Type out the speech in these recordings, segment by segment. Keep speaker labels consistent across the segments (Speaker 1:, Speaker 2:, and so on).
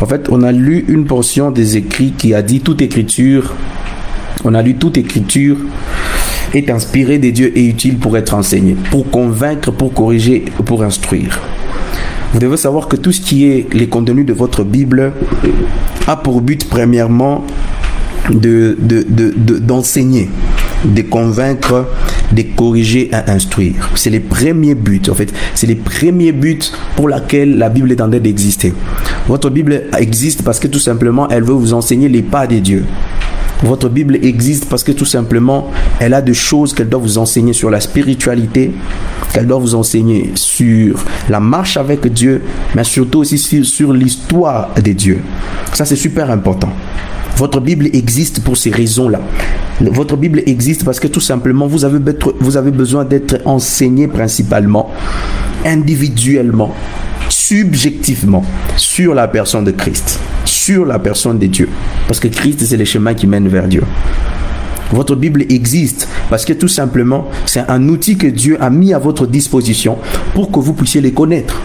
Speaker 1: En fait, on a lu une portion des écrits qui a dit toute écriture, on a lu toute écriture est inspirée des dieux et utile pour être enseignée, pour convaincre, pour corriger, pour instruire. Vous devez savoir que tout ce qui est les contenus de votre Bible a pour but premièrement de, d'enseigner, de, convaincre, de corriger et instruire. C'est les premiers buts, en fait. C'est les premiers buts pour lesquels la Bible est en train d'exister. Votre Bible existe parce que tout simplement, elle veut vous enseigner les pas des dieux. Votre Bible existe parce que tout simplement, elle a des choses qu'elle doit vous enseigner sur la spiritualité, qu'elle doit vous enseigner sur la marche avec Dieu, mais surtout aussi sur, l'histoire des dieux. Ça, c'est super important. Votre Bible existe pour ces raisons-là. Votre Bible existe parce que tout simplement, vous avez, besoin d'être enseigné principalement, individuellement, subjectivement, sur la personne de Christ sur la personne de Dieu. Parce que Christ, c'est le chemin qui mène vers Dieu. Votre Bible existe parce que tout simplement, c'est un outil que Dieu a mis à votre disposition pour que vous puissiez les connaître.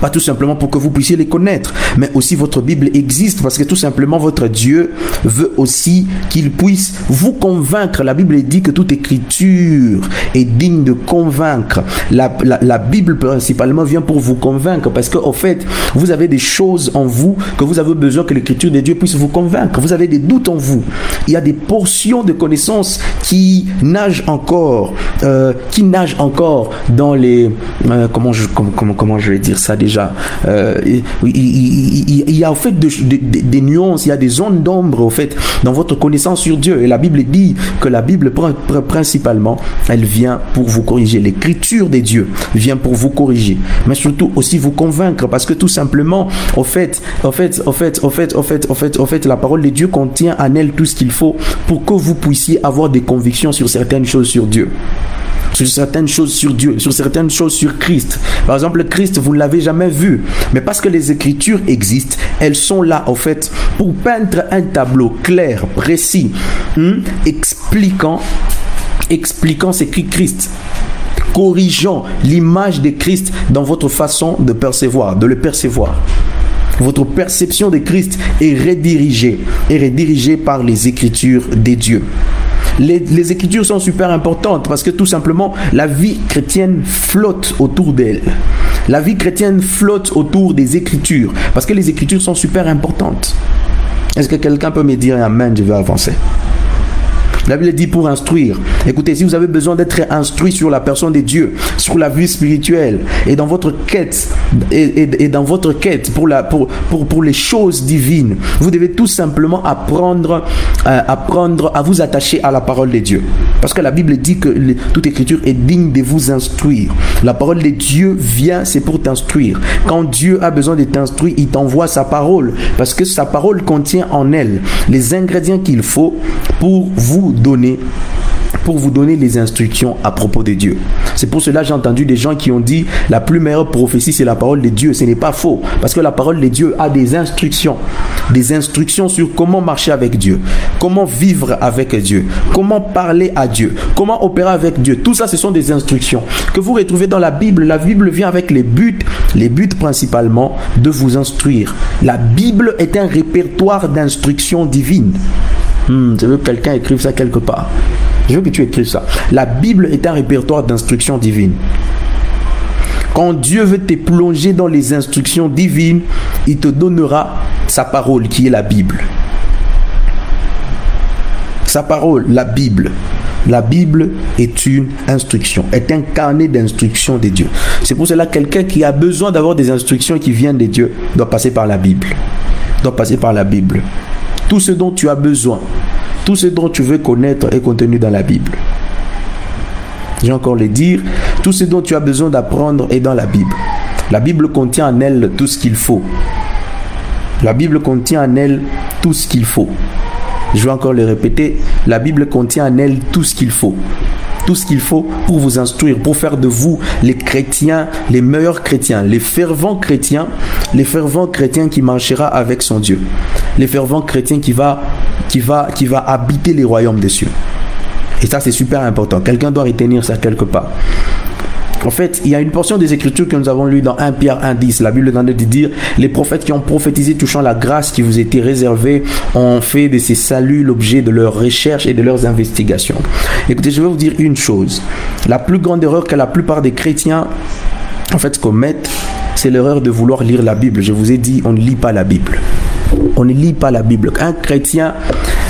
Speaker 1: Pas tout simplement pour que vous puissiez les connaître, mais aussi votre Bible existe parce que tout simplement votre Dieu veut aussi qu'il puisse vous convaincre. La Bible dit que toute écriture est digne de convaincre. La, la, Bible principalement vient pour vous convaincre parce qu'au fait, vous avez des choses en vous que vous avez besoin que l'écriture de Dieu puisse vous convaincre. Vous avez des doutes en vous. Il y a des portions de connaissances qui nagent encore, euh, qui nagent encore dans les... Euh, comment, je, comment, comment je vais dire ça déjà? Euh, il, y a au fait des nuances, il y a des zones d'ombre au fait dans votre connaissance sur Dieu. Et la Bible dit que la Bible principalement, elle vient pour vous corriger. L'écriture des dieux vient pour vous corriger, mais surtout aussi vous convaincre parce que tout simplement, au fait, au fait, au fait, au fait, au fait, au fait, au fait, la parole de Dieu contient en elle tout ce qu'il faut pour que vous puissiez avoir des convictions sur certaines choses sur Dieu sur certaines choses sur Dieu, sur certaines choses sur Christ. Par exemple, Christ, vous ne l'avez jamais vu, mais parce que les Écritures existent, elles sont là, en fait, pour peindre un tableau clair, précis, hein, expliquant, expliquant ce qu'est Christ corrigeant l'image de Christ dans votre façon de percevoir, de le percevoir. Votre perception de Christ est redirigée, est redirigée par les Écritures des dieux les, écritures sont super importantes parce que tout simplement, la vie chrétienne flotte autour d'elle. La vie chrétienne flotte autour des écritures parce que les écritures sont super importantes. Est-ce que quelqu'un peut me dire Amen, je vais avancer? La Bible dit pour instruire. Écoutez, si vous avez besoin d'être instruit sur la personne de Dieu, sur la vie spirituelle, et dans votre quête, et, dans votre quête pour, les choses divines, vous devez tout simplement apprendre, euh, apprendre à vous attacher à la parole de Dieu. Parce que la Bible dit que toute écriture est digne de vous instruire. La parole de Dieu vient, c'est pour t'instruire. Quand Dieu a besoin de t'instruire, il t'envoie sa parole. Parce que sa parole contient en elle les ingrédients qu'il faut pour vous donner pour vous donner les instructions à propos de Dieu. C'est pour cela que j'ai entendu des gens qui ont dit la plus meilleure prophétie c'est la parole de Dieu. Ce n'est pas faux parce que la parole de Dieu a des instructions, des instructions sur comment marcher avec Dieu, comment vivre avec Dieu, comment parler à Dieu, comment opérer avec Dieu. Tout ça ce sont des instructions que vous retrouvez dans la Bible. La Bible vient avec les buts, les buts principalement de vous instruire. La Bible est un répertoire d'instructions divines. Hmm, je veux que quelqu'un écrive ça quelque part. Je veux que tu écrives ça. La Bible est un répertoire d'instructions divines. Quand Dieu veut te plonger dans les instructions divines, il te donnera sa parole qui est la Bible. Sa parole, la Bible. La Bible est une instruction, est un carnet d'instructions de Dieu. C'est pour cela que quelqu'un qui a besoin d'avoir des instructions qui viennent de Dieu doit passer par la Bible. Doit passer par la Bible. Tout ce dont tu as besoin, tout ce dont tu veux connaître est contenu dans la Bible. J'ai encore le dire, tout ce dont tu as besoin d'apprendre est dans la Bible. La Bible contient en elle tout ce qu'il faut. La Bible contient en elle tout ce qu'il faut. Je vais encore le répéter, la Bible contient en elle tout ce qu'il faut tout ce qu'il faut pour vous instruire, pour faire de vous les chrétiens, les meilleurs chrétiens, les fervents chrétiens, les fervents chrétiens qui marchera avec son Dieu, les fervents chrétiens qui va, qui va, qui va habiter les royaumes des cieux. Et ça, c'est super important. Quelqu'un doit retenir ça quelque part. En fait, il y a une portion des Écritures que nous avons lue dans 1 Pierre 1.10. La Bible train de dire, les prophètes qui ont prophétisé touchant la grâce qui vous était réservée ont fait de ces saluts l'objet de leurs recherches et de leurs investigations. Écoutez, je vais vous dire une chose. La plus grande erreur que la plupart des chrétiens en fait commettent, c'est l'erreur de vouloir lire la Bible. Je vous ai dit, on ne lit pas la Bible. On ne lit pas la Bible. Un chrétien,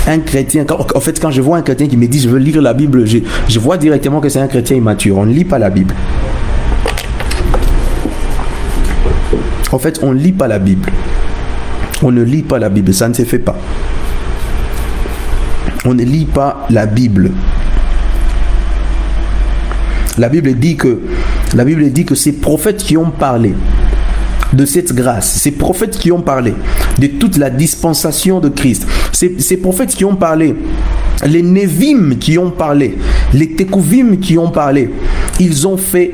Speaker 1: un chrétien, en fait, quand je vois un chrétien qui me dit je veux lire la Bible, je, vois directement que c'est un chrétien immature. On ne lit pas la Bible. En fait, on ne lit pas la Bible. On ne lit pas la Bible, ça ne se fait pas. On ne lit pas la Bible. La Bible dit que la Bible dit que ces prophètes qui ont parlé de cette grâce, ces prophètes qui ont parlé de toute la dispensation de Christ, ces, prophètes qui ont parlé, les Nevim qui ont parlé, les Tekuvim qui ont parlé, ils ont fait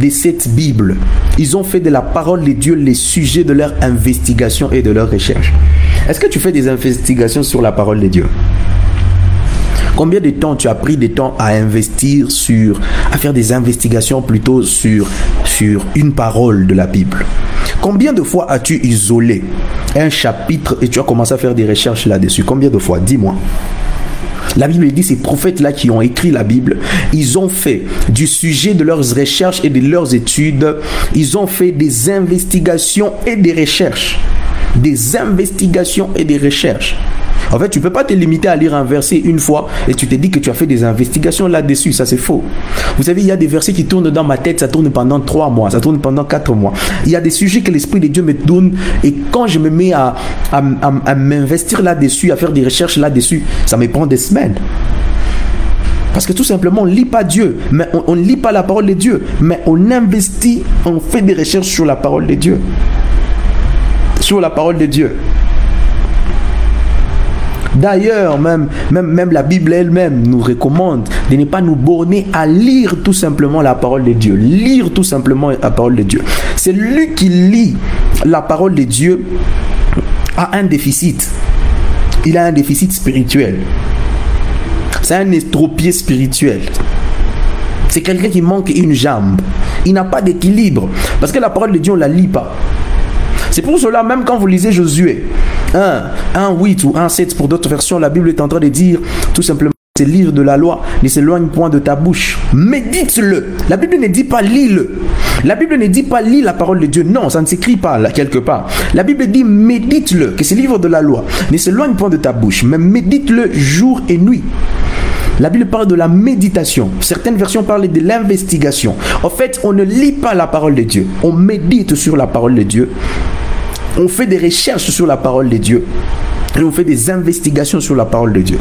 Speaker 1: de cette Bible, ils ont fait de la parole de Dieu les sujets de leur investigation et de leur recherche. Est-ce que tu fais des investigations sur la parole de Dieu? Combien de temps tu as pris de temps à investir sur, à faire des investigations plutôt sur, une parole de la Bible Combien de fois as-tu isolé un chapitre et tu as commencé à faire des recherches là-dessus? Combien de fois? Dis-moi. La Bible dit ces prophètes-là qui ont écrit la Bible, ils ont fait du sujet de leurs recherches et de leurs études, ils ont fait des investigations et des recherches. Des investigations et des recherches. En fait, tu ne peux pas te limiter à lire un verset une fois et tu te dis que tu as fait des investigations là-dessus. Ça, c'est faux. Vous savez, il y a des versets qui tournent dans ma tête, ça tourne pendant trois mois, ça tourne pendant quatre mois. Il y a des sujets que l'Esprit de Dieu me donne et quand je me mets à, à, à, m'investir là-dessus, à faire des recherches là-dessus, ça me prend des semaines. Parce que tout simplement, on ne lit pas Dieu, mais on ne lit pas la parole de Dieu, mais on investit, on fait des recherches sur la parole de Dieu. Sur la parole de Dieu. D'ailleurs, même, la Bible elle-même nous recommande de ne pas nous borner à lire tout simplement la parole de Dieu. Lire tout simplement la parole de Dieu. C'est lui qui lit la parole de Dieu a un déficit. Il a un déficit spirituel. C'est un estropié spirituel. C'est quelqu'un qui manque une jambe. Il n'a pas d'équilibre. Parce que la parole de Dieu, on ne la lit pas. C'est pour cela, même quand vous lisez Josué 1, 1, 8 ou 1, 7 pour d'autres versions, la Bible est en train de dire tout simplement ces livres de la loi ne s'éloignent point de ta bouche. Médite-le. La Bible ne dit pas lis-le. La Bible ne dit pas lis la parole de Dieu. Non, ça ne s'écrit pas là, quelque part. La Bible dit médite-le, que ces livres de la loi ne s'éloignent point de ta bouche, mais médite-le jour et nuit. La Bible parle de la méditation. Certaines versions parlent de l'investigation. En fait, on ne lit pas la parole de Dieu. On médite sur la parole de Dieu. On fait des recherches sur la parole de Dieu. Et on fait des investigations sur la parole de Dieu.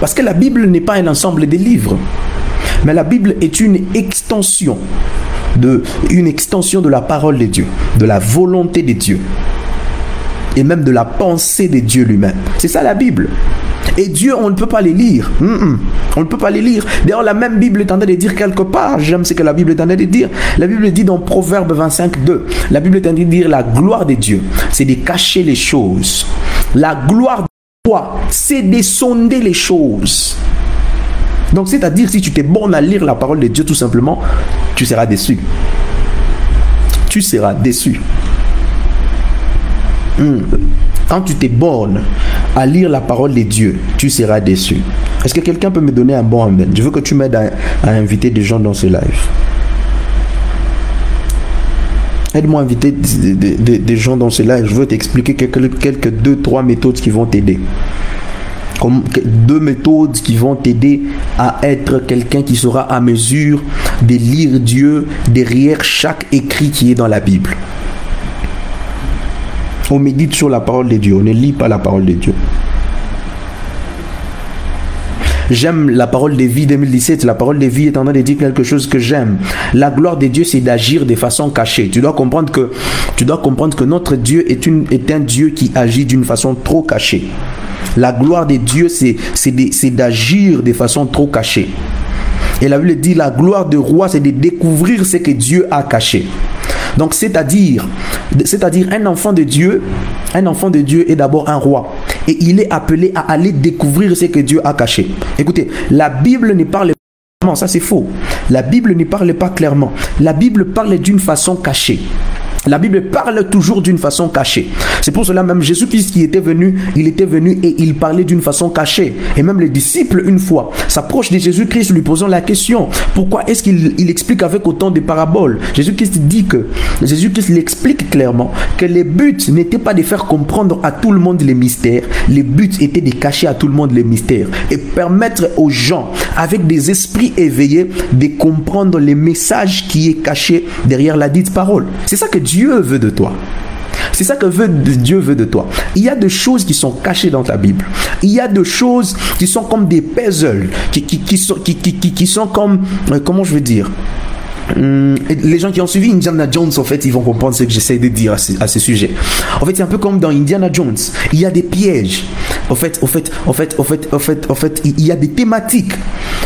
Speaker 1: Parce que la Bible n'est pas un ensemble de livres. Mais la Bible est une extension de, une extension de la parole de Dieu, de la volonté de Dieu et même de la pensée de Dieu lui-même. C'est ça la Bible. Et Dieu, on ne peut pas les lire. On ne peut pas les lire. D'ailleurs, la même Bible est en train de dire quelque part, j'aime ce que la Bible est en train de dire. La Bible dit dans Proverbe 25, 2, la Bible est en train de dire la gloire de Dieu, c'est de cacher les choses. La gloire de Dieu, c'est de sonder les choses. Donc, c'est-à-dire, si tu t'es bon à lire la parole de Dieu, tout simplement, tu seras déçu. Tu seras déçu. Mm. Quand tu t'es bornes à lire la parole de Dieu, tu seras déçu. Est-ce que quelqu'un peut me donner un bon amen Je veux que tu m'aides à, inviter des gens dans ce live. Aide-moi à inviter des, gens dans ce live. Je veux t'expliquer quelques, quelques deux, trois méthodes qui vont t'aider. Deux méthodes qui vont t'aider à être quelqu'un qui sera à mesure de lire Dieu derrière chaque écrit qui est dans la Bible. On médite sur la parole de Dieu, on ne lit pas la parole de Dieu. J'aime la parole de vie 2017. La parole de vie est en train de dire quelque chose que j'aime. La gloire de Dieu, c'est d'agir de façon cachée. Tu dois comprendre que, notre Dieu est un Dieu qui agit d'une façon trop cachée. La gloire de Dieu, c'est d'agir de façon trop cachée. Et la Bible dit la gloire du roi, c'est de découvrir ce que Dieu a caché. Donc, c'est-à-dire, c'est-à-dire un enfant de Dieu, un enfant de Dieu est d'abord un roi. Et il est appelé à aller découvrir ce que Dieu a caché. Écoutez, la Bible ne parle pas Ça, c'est faux. La Bible ne parle pas clairement. La Bible parle d'une façon cachée. La Bible parle toujours d'une façon cachée. C'est pour cela même Jésus-Christ qui était venu, il était venu et il parlait d'une façon cachée. Et même les disciples, une fois, s'approchent de Jésus-Christ lui posant la question, pourquoi est-ce qu'il explique avec autant de paraboles? Jésus-Christ dit que, Jésus-Christ l'explique clairement, que les buts n'étaient pas de faire comprendre à tout le monde les mystères, les buts étaient de cacher à tout le monde les mystères et permettre aux gens, avec des esprits éveillés, de comprendre les messages qui est caché derrière la dite parole. C'est ça que Dieu Dieu veut de toi. C'est ça que veut, Dieu veut de toi. Il y a des choses qui sont cachées dans ta Bible. Il y a des choses qui sont comme des puzzles, qui, qui, sont, qui, qui, sont comme, euh, comment je veux dire, Hum, les gens qui ont suivi Indiana Jones, en fait, ils vont comprendre ce que j'essaie de dire à ce, sujet. En fait, c'est un peu comme dans Indiana Jones. Il y a des pièges. En fait, en fait, en fait, en fait, en fait, en fait, il y a des thématiques.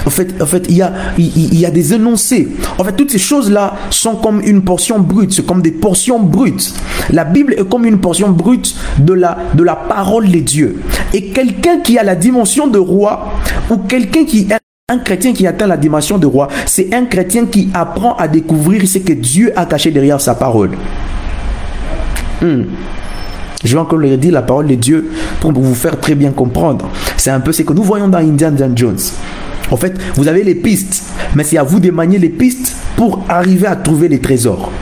Speaker 1: En fait, en fait, il y a, il y a des énoncés. En fait, toutes ces choses-là sont comme une portion brute, c'est comme des portions brutes. La Bible est comme une portion brute de la, de la parole de Dieu. Et quelqu'un qui a la dimension de roi ou quelqu'un qui est un chrétien qui atteint la dimension de roi, c'est un chrétien qui apprend à découvrir ce que Dieu a caché derrière sa parole. Hmm. Je vais encore le dire la parole de Dieu pour vous faire très bien comprendre. C'est un peu ce que nous voyons dans Indiana Jones. En fait, vous avez les pistes, mais c'est à vous de manier les pistes pour arriver à trouver les trésors.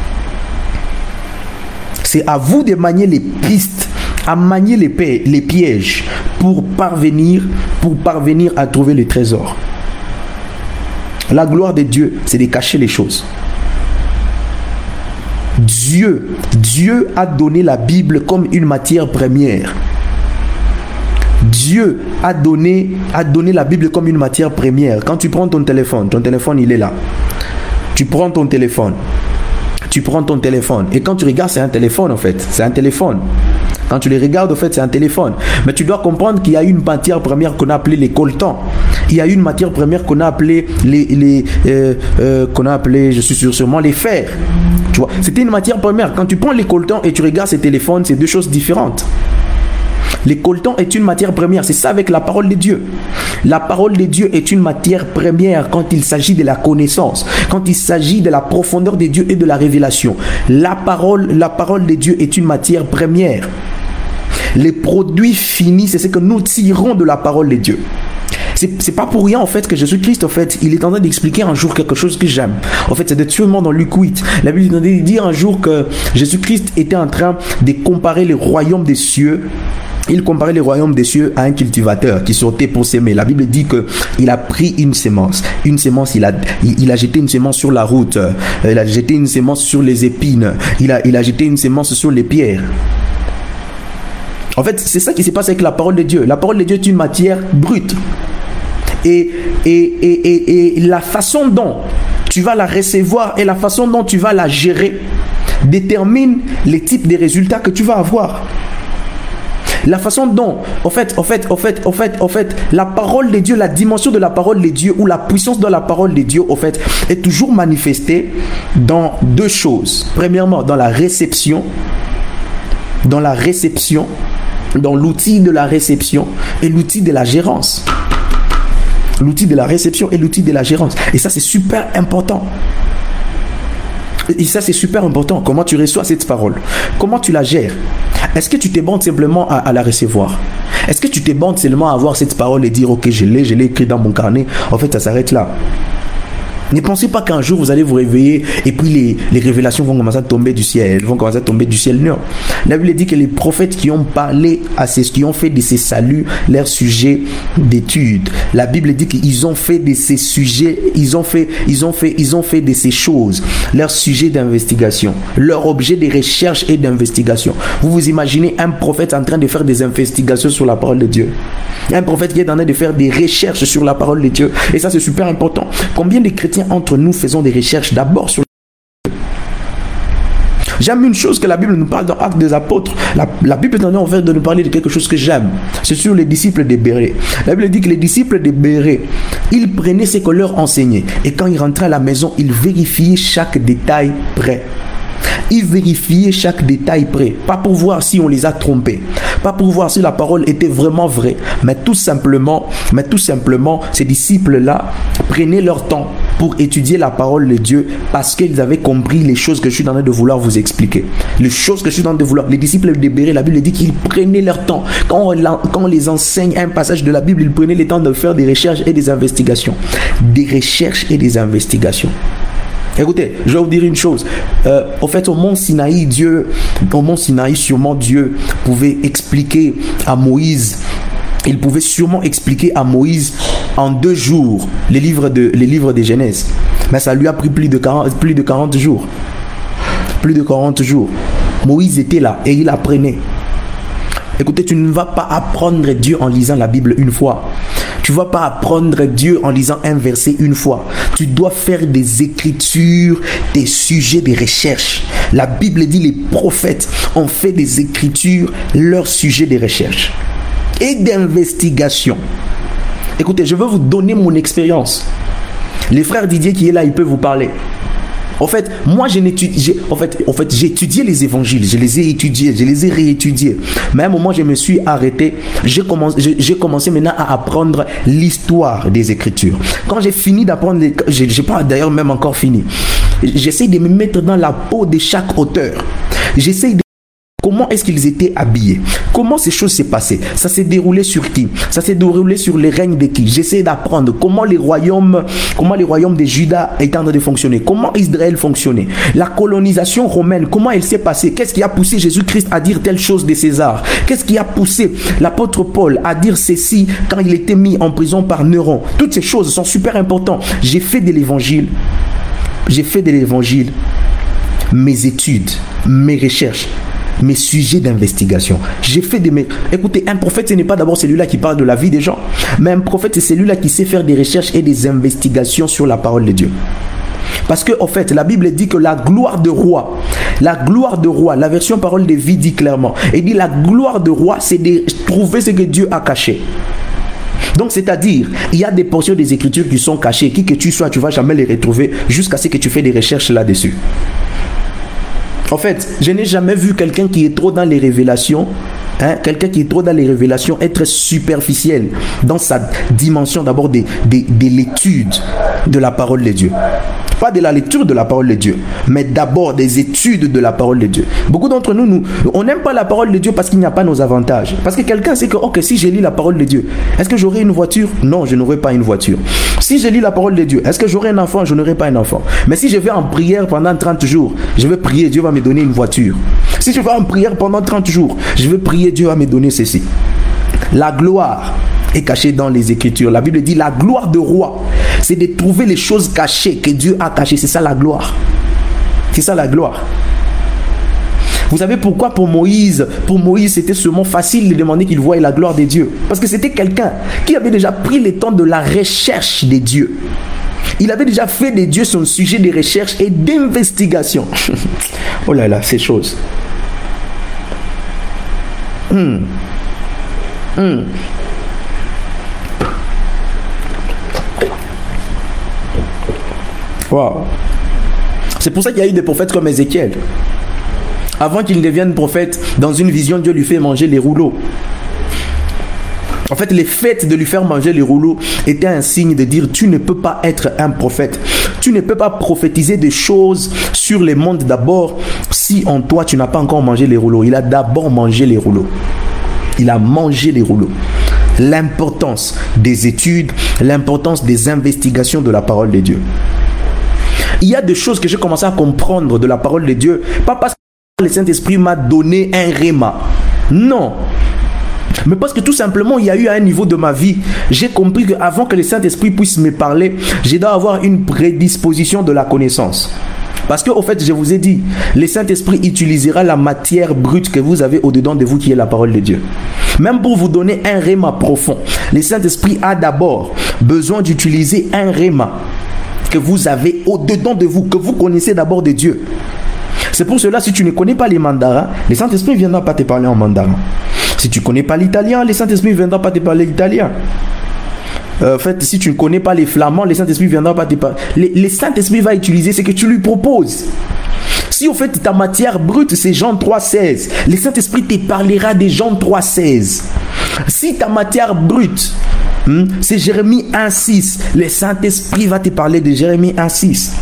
Speaker 1: C'est à vous de manier les pistes, à manier les, les pièges pour parvenir, pour parvenir à trouver les trésors. La gloire de Dieu, c'est de cacher les choses. Dieu, Dieu a donné la Bible comme une matière première. Dieu a donné, a donné la Bible comme une matière première. Quand tu prends ton téléphone, ton téléphone il est là. Tu prends ton téléphone. Tu prends ton téléphone. Et quand tu regardes, c'est un téléphone en fait. C'est un téléphone. Quand tu les regardes, en fait, c'est un téléphone. Mais tu dois comprendre qu'il y a une matière première qu'on a appelée les coltans. Il y a une matière première qu'on a appelée les, les euh, euh, qu'on a je suis sûr sûrement les fers. Tu vois, c'était une matière première. Quand tu prends les coltans et tu regardes ces téléphones, c'est deux choses différentes. Les coltans est une matière première. C'est ça avec la parole de Dieu. La parole de Dieu est une matière première quand il s'agit de la connaissance, quand il s'agit de la profondeur de Dieu et de la révélation. La parole, la parole de Dieu est une matière première. Les produits finis, c'est ce que nous tirons de la parole de Dieu. C'est pas pour rien en fait que Jésus-Christ en fait, il est en train d'expliquer un jour quelque chose que j'aime. En fait, c'est de sûrement dans Luc 8. La Bible est de dire un jour que Jésus-Christ était en train de comparer le royaume des cieux il comparait le royaume des cieux à un cultivateur qui sortait pour s'aimer. La Bible dit que il a pris une semence. Une semence, il a, il, a jeté une semence sur la route. Euh, il a jeté une semence sur les épines. Il a, il a jeté une semence sur les pierres. En fait, c'est ça qui se passe avec la parole de Dieu. La parole de Dieu est une matière brute. Et, la façon dont tu vas la recevoir et la façon dont tu vas la gérer détermine les types de résultats que tu vas avoir. La façon dont, en fait, en fait, en fait, en fait, en fait, la parole de Dieu, la dimension de la parole de Dieu ou la puissance de la parole de Dieu, en fait, est toujours manifestée dans deux choses. Premièrement, dans la réception, dans la réception dans l'outil de la réception et l'outil de la gérance. L'outil de la réception et l'outil de la gérance. Et ça, c'est super important. Et ça, c'est super important. Comment tu reçois cette parole? Comment tu la gères? Est-ce que tu te bandes simplement à, la recevoir? Est-ce que tu te bandes seulement à avoir cette parole et dire, ok, je l'ai, je l'ai écrit dans mon carnet En fait, ça s'arrête là. Ne pensez pas qu'un jour vous allez vous réveiller et puis les, les, révélations vont commencer à tomber du ciel, vont commencer à tomber du ciel. Non. La Bible dit que les prophètes qui ont parlé à ces, qui ont fait de ces saluts leur sujet d'étude. La Bible dit qu'ils ont fait de ces sujets, ils ont fait, ils ont fait, ils ont fait de ces choses leur sujet d'investigation, leur objet de recherche et d'investigation. Vous vous imaginez un prophète en train de faire des investigations sur la parole de Dieu. Un prophète qui est en train de faire des recherches sur la parole de Dieu. Et ça, c'est super important. Combien de chrétiens entre nous faisons des recherches d'abord sur J'aime une chose que la Bible nous parle dans Actes des Apôtres. La, Bible est en train de nous parler de quelque chose que j'aime. C'est sur les disciples des Bérés. La Bible dit que les disciples des Bérés, ils prenaient ce qu'on leur enseignait. Et quand ils rentraient à la maison, ils vérifiaient chaque détail prêt. Ils vérifiaient chaque détail près. Pas pour voir si on les a trompés. pas pour voir si la parole était vraiment vraie, mais tout simplement, mais tout simplement, ces disciples-là prenaient leur temps pour étudier la parole de Dieu parce qu'ils avaient compris les choses que je suis en train de vouloir vous expliquer. Les choses que je suis en train de vouloir. Les disciples de Béré, la Bible dit qu'ils prenaient leur temps. Quand on, quand on les enseigne un passage de la Bible, ils prenaient le temps de faire des recherches et des investigations. Des recherches et des investigations. Écoutez, je vais vous dire une chose. Euh, au fait, au mont Sinaï, Dieu, au mont Sinaï, sûrement Dieu pouvait expliquer à Moïse il pouvait sûrement expliquer à Moïse en deux jours les livres de, les livres Genèse. Mais ça lui a pris plus de 40, plus de 40 jours. Plus de 40 jours. Moïse était là et il apprenait. Écoutez, tu ne vas pas apprendre Dieu en lisant la Bible une fois. Tu vas pas apprendre Dieu en lisant un verset une fois. Tu dois faire des écritures, des sujets, des recherches. La Bible dit les prophètes ont fait des écritures, leur sujet des recherches et d'investigation. Écoutez, je veux vous donner mon expérience. Les frères Didier qui est là, il peut vous parler. En fait, moi, j'ai en fait, en fait, j'ai étudié les évangiles, je les ai étudiés, je les ai réétudiés. Mais à un moment, je me suis arrêté. J'ai commencé, j'ai commencé maintenant à apprendre l'histoire des Écritures. Quand j'ai fini d'apprendre, je n'ai pas d'ailleurs même encore fini. J'essaie de me mettre dans la peau de chaque auteur. J'essaie de Comment est-ce qu'ils étaient habillés? Comment ces choses s'est passées Ça s'est déroulé sur qui? Ça s'est déroulé sur les règnes de qui? J'essaie d'apprendre comment les royaumes, comment les royaumes de Juda étaient en train de fonctionner, comment Israël fonctionnait, la colonisation romaine, comment elle s'est passée, qu'est-ce qui a poussé Jésus-Christ à dire telle chose de César, qu'est-ce qui a poussé l'apôtre Paul à dire ceci quand il était mis en prison par Néron. Toutes ces choses sont super importantes. J'ai fait de l'évangile, j'ai fait de l'évangile mes études, mes recherches mes sujets d'investigation. J'ai fait des... Écoutez, un prophète, ce n'est pas d'abord celui-là qui parle de la vie des gens, mais un prophète, c'est celui-là qui sait faire des recherches et des investigations sur la parole de Dieu. Parce que, en fait, la Bible dit que la gloire de roi, la gloire de roi, la version parole de vie dit clairement, et dit la gloire de roi, c'est de trouver ce que Dieu a caché. Donc, c'est-à-dire, il y a des portions des Écritures qui sont cachées, qui que tu sois, tu vas jamais les retrouver jusqu'à ce que tu fais des recherches là-dessus. En fait, je n'ai jamais vu quelqu'un qui est trop dans les révélations, hein, quelqu'un qui est trop dans les révélations être superficiel dans sa dimension d'abord de, de l'étude de la parole de Dieu. Pas de la lecture de la parole de Dieu, mais d'abord des études de la parole de Dieu. Beaucoup d'entre nous, nous on n'aime pas la parole de Dieu parce qu'il n'y a pas nos avantages. Parce que quelqu'un sait que, ok, si je lis la parole de Dieu, est-ce que j'aurai une voiture? Non, je n'aurai pas une voiture. Si je lis la parole de Dieu, est-ce que j'aurai un enfant? Je n'aurai pas un enfant. Mais si je vais en prière pendant 30 jours, je vais prier, Dieu va me donner une voiture. Si je vais en prière pendant 30 jours, je vais prier, Dieu va me donner ceci. La gloire est cachée dans les Écritures. La Bible dit la gloire de roi c'est de trouver les choses cachées que Dieu a cachées. C'est ça la gloire. C'est ça la gloire. Vous savez pourquoi pour Moïse, pour Moïse, c'était seulement facile de demander qu'il voie la gloire de Dieu. Parce que c'était quelqu'un qui avait déjà pris le temps de la recherche des dieux. Il avait déjà fait des dieux son sujet de recherche et d'investigation. oh là là, ces choses. Hmm. Hmm. C'est pour ça qu'il y a eu des prophètes comme Ézéchiel. Avant qu'il devienne prophète, dans une vision, Dieu lui fait manger les rouleaux. En fait, les faits de lui faire manger les rouleaux étaient un signe de dire tu ne peux pas être un prophète. Tu ne peux pas prophétiser des choses sur les mondes d'abord si en toi tu n'as pas encore mangé les rouleaux. Il a d'abord mangé les rouleaux. Il a mangé les rouleaux. L'importance des études, l'importance des investigations de la parole de Dieu. Il y a des choses que j'ai commencé à comprendre de la parole de Dieu, pas parce que le Saint-Esprit m'a donné un réma. Non. Mais parce que tout simplement, il y a eu un niveau de ma vie, j'ai compris qu'avant que le Saint-Esprit puisse me parler, j'ai dois avoir une prédisposition de la connaissance. Parce que, au fait, je vous ai dit, le Saint-Esprit utilisera la matière brute que vous avez au-dedans de vous, qui est la parole de Dieu. Même pour vous donner un réma profond, le Saint-Esprit a d'abord besoin d'utiliser un réma que vous avez au-dedans de vous, que vous connaissez d'abord de Dieu. C'est pour cela, si tu ne connais pas les mandarins, le Saint-Esprit ne viendra pas te parler en mandarin. Si tu ne connais pas l'italien, le Saint-Esprit ne viendra pas te parler l'italien. Euh, en fait, si tu ne connais pas les flamands, le Saint-Esprit ne viendra pas te parler. Le, Saint-Esprit va utiliser ce que tu lui proposes. Si au fait ta matière brute, c'est Jean 3,16, le Saint-Esprit te parlera des Jean 3,16. Si ta matière brute, hmm, c'est Jérémie 1,6, le Saint-Esprit va te parler de Jérémie 1,6.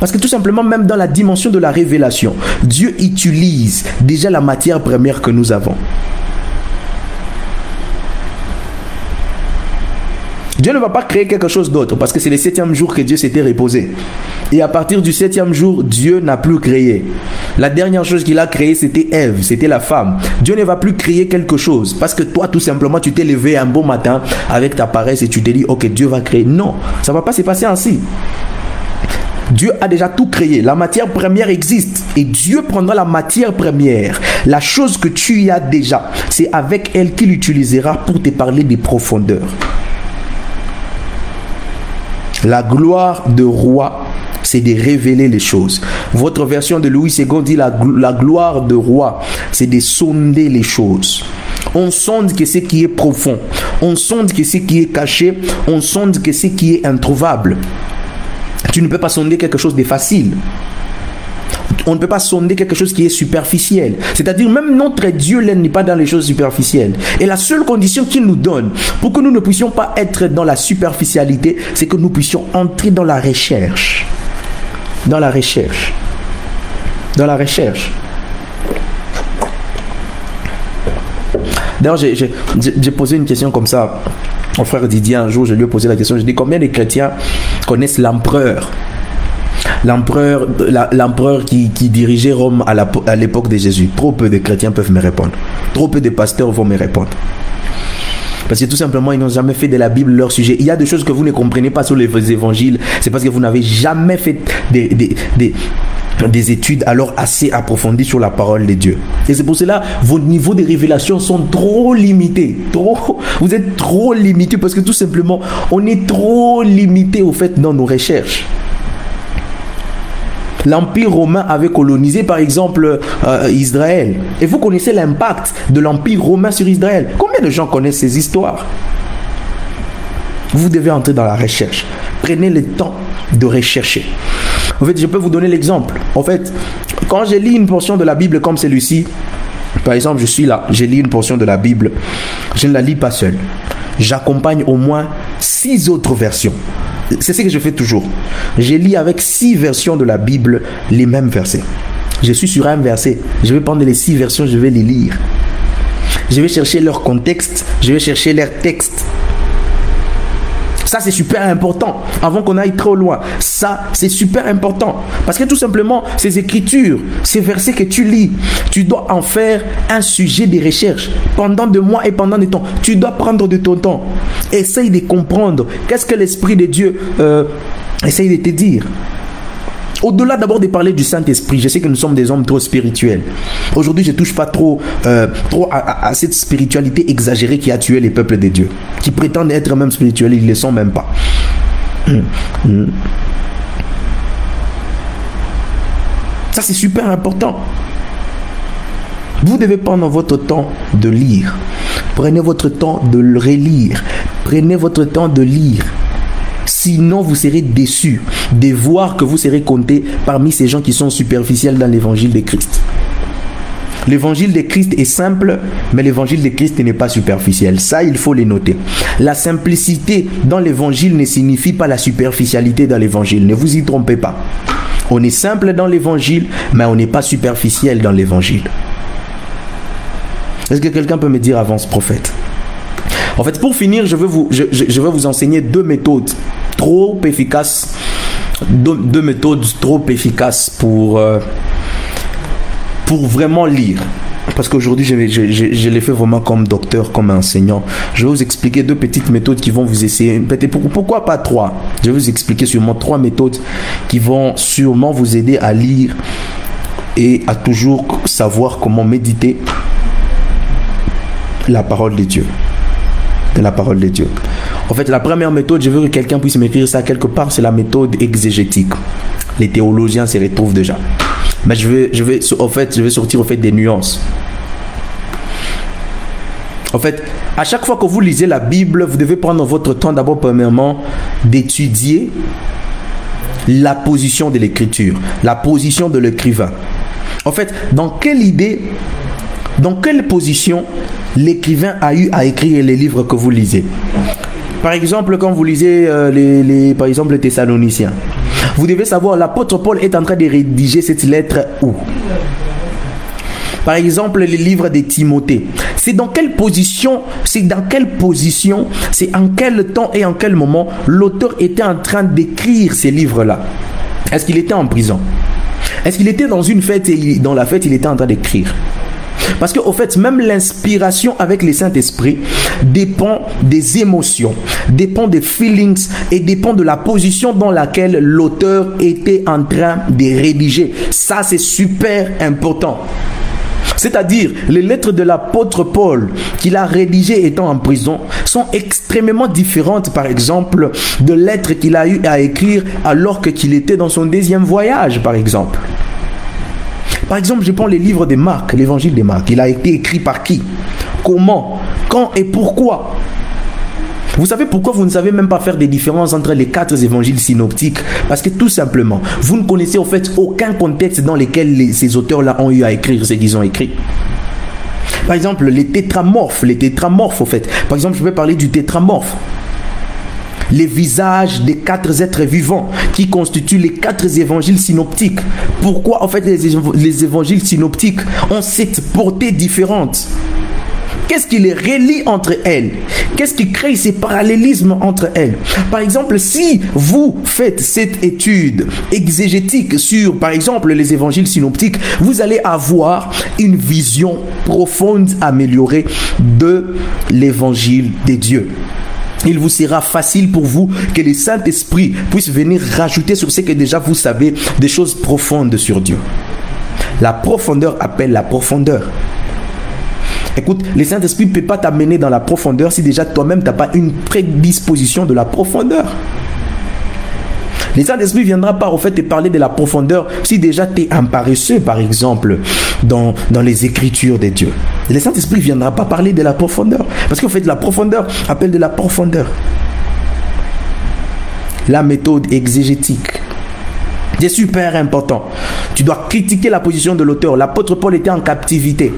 Speaker 1: Parce que tout simplement, même dans la dimension de la révélation, Dieu utilise déjà la matière première que nous avons. Dieu ne va pas créer quelque chose d'autre parce que c'est le septième jour que Dieu s'était reposé. Et à partir du septième jour, Dieu n'a plus créé. La dernière chose qu'il a créée, c'était Ève, c'était la femme. Dieu ne va plus créer quelque chose parce que toi, tout simplement, tu t'es levé un beau matin avec ta paresse et tu t'es dit, ok, Dieu va créer. Non, ça ne va pas se passer ainsi. Dieu a déjà tout créé. La matière première existe. Et Dieu prendra la matière première, la chose que tu y as déjà. C'est avec elle qu'il utilisera pour te parler des profondeurs. La gloire de roi, c'est de révéler les choses. Votre version de Louis II dit la, gloire de roi, c'est de sonder les choses. On sonde que ce qui est profond. On sonde que ce qui est caché. On sonde que ce qui est introuvable. Tu ne peux pas sonder quelque chose de facile on ne peut pas sonder quelque chose qui est superficiel. C'est-à-dire même notre Dieu n'est pas dans les choses superficielles. Et la seule condition qu'il nous donne pour que nous ne puissions pas être dans la superficialité, c'est que nous puissions entrer dans la recherche. Dans la recherche. Dans la recherche. D'ailleurs, j'ai posé une question comme ça au frère Didier un jour. Je lui ai posé la question. Je dis combien de chrétiens connaissent l'empereur? L'empereur, qui, dirigeait Rome à l'époque de Jésus. Trop peu de chrétiens peuvent me répondre. Trop peu de pasteurs vont me répondre. Parce que tout simplement, ils n'ont jamais fait de la Bible leur sujet. Il y a des choses que vous ne comprenez pas sur les évangiles. C'est parce que vous n'avez jamais fait des, des, études alors assez approfondies sur la parole de Dieu. Et c'est pour cela, vos niveaux de révélation sont trop limités. Vous êtes trop limités parce que tout simplement, on est trop limité au fait dans nos recherches l'Empire romain avait colonisé par exemple euh, Israël. Et vous connaissez l'impact de l'Empire romain sur Israël. Combien de gens connaissent ces histoires? Vous devez entrer dans la recherche. Prenez le temps de rechercher. En fait, je peux vous donner l'exemple. En fait, quand j'ai lu une portion de la Bible comme celui-ci, par exemple, je suis là, j'ai lu une portion de la Bible, je ne la lis pas seul. J'accompagne au moins six autres versions. C'est ce que je fais toujours. Je lis avec six versions de la Bible les mêmes versets. Je suis sur un verset. Je vais prendre les six versions, je vais les lire. Je vais chercher leur contexte, je vais chercher leur texte. Ça, c'est super important. Avant qu'on aille trop loin. Ça, c'est super important. Parce que tout simplement, ces écritures, ces versets que tu lis, tu dois en faire un sujet de recherche pendant de mois et pendant des temps. Tu dois prendre de ton temps. Essaye de comprendre qu'est-ce que l'Esprit de Dieu euh, essaye de te dire? Au-delà d'abord de parler du Saint-Esprit, je sais que nous sommes des hommes trop spirituels. Aujourd'hui, je ne touche pas trop, euh, trop à, cette spiritualité exagérée qui a tué les peuples de Dieu, qui prétendent être même spirituels, ils ne le sont même pas. Ça, c'est super important. Vous devez prendre votre temps de lire. Prenez votre temps de le relire. Prenez votre temps de lire. Sinon, vous serez déçus de voir que vous serez compté parmi ces gens qui sont superficiels dans l'évangile de Christ. L'évangile de Christ est simple, mais l'évangile de Christ n'est pas superficiel. Ça, il faut les noter. La simplicité dans l'évangile ne signifie pas la superficialité dans l'évangile. Ne vous y trompez pas. On est simple dans l'évangile, mais on n'est pas superficiel dans l'évangile. Est-ce que quelqu'un peut me dire avance prophète? En fait, pour finir, je veux vous, je, enseigner deux méthodes trop efficaces, deux, méthodes trop efficaces pour, euh, pour vraiment lire. Parce qu'aujourd'hui, je, je, je, l'ai fait vraiment comme docteur, comme enseignant. Je vais vous expliquer deux petites méthodes qui vont vous essayer. Pourquoi pas trois? Je vais vous expliquer sûrement trois méthodes qui vont sûrement vous aider à lire et à toujours savoir comment méditer la parole de Dieu de la parole de Dieu. En fait, la première méthode, je veux que quelqu'un puisse m'écrire ça quelque part, c'est la méthode exégétique. Les théologiens s'y retrouvent déjà. Mais je vais, je fait, je sortir fait des nuances. En fait, à chaque fois que vous lisez la Bible, vous devez prendre votre temps d'abord, premièrement, d'étudier la position de l'écriture, la position de l'écrivain. En fait, dans quelle idée, dans quelle position l'écrivain a eu à écrire les livres que vous lisez. Par exemple, quand vous lisez euh, les, par exemple, les Thessaloniciens, vous devez savoir, l'apôtre Paul est en train de rédiger cette lettre où? Par exemple, les livres de Timothée. C'est dans quelle position, c'est dans quelle position, c'est en quel temps et en quel moment l'auteur était en train d'écrire ces livres-là? Est-ce qu'il était en prison? Est-ce qu'il était dans une fête et dans la fête, il était en train d'écrire? Parce qu'au fait, même l'inspiration avec le Saint-Esprit dépend des émotions, dépend des feelings et dépend de la position dans laquelle l'auteur était en train de rédiger. Ça, c'est super important. C'est-à-dire, les lettres de l'apôtre Paul qu'il a rédigées étant en prison sont extrêmement différentes, par exemple, de lettres qu'il a eu à écrire alors qu'il était dans son deuxième voyage, par exemple. Par exemple, je prends les livres de Marc, l'évangile de Marc. Il a été écrit par qui? Comment? Quand et pourquoi? Vous savez pourquoi vous ne savez même pas faire des différences entre les quatre évangiles synoptiques? Parce que tout simplement, vous ne connaissez au fait aucun contexte dans lequel ces auteurs-là ont eu à écrire ce qu'ils ont écrit. Par exemple, les tétramorphes, les tétramorphes au fait. Par exemple, je vais parler du tétramorphe les visages des quatre êtres vivants qui constituent les quatre évangiles synoptiques. Pourquoi en fait les, les évangiles synoptiques ont cette portée différente? Qu'est-ce qui les relie entre elles? Qu'est-ce qui crée ces parallélismes entre elles? Par exemple, si vous faites cette étude exégétique sur, par exemple, les évangiles synoptiques, vous allez avoir une vision profonde, améliorée de l'évangile des dieux il vous sera facile pour vous que le Saint-Esprit puisse venir rajouter sur ce que déjà vous savez des choses profondes sur Dieu. La profondeur appelle la profondeur. Écoute, le Saint-Esprit ne peut pas t'amener dans la profondeur si déjà toi-même tu n'as pas une prédisposition de la profondeur. Le Saint-Esprit viendra pas au fait te parler de la profondeur si déjà tu es un paresseux, par exemple, dans, dans les écritures de Dieu. Le Saint-Esprit viendra pas parler de la profondeur. Parce qu'en fait, la profondeur appelle de la profondeur. La méthode exégétique. C'est super important. Tu dois critiquer la position de l'auteur. L'apôtre Paul était en captivité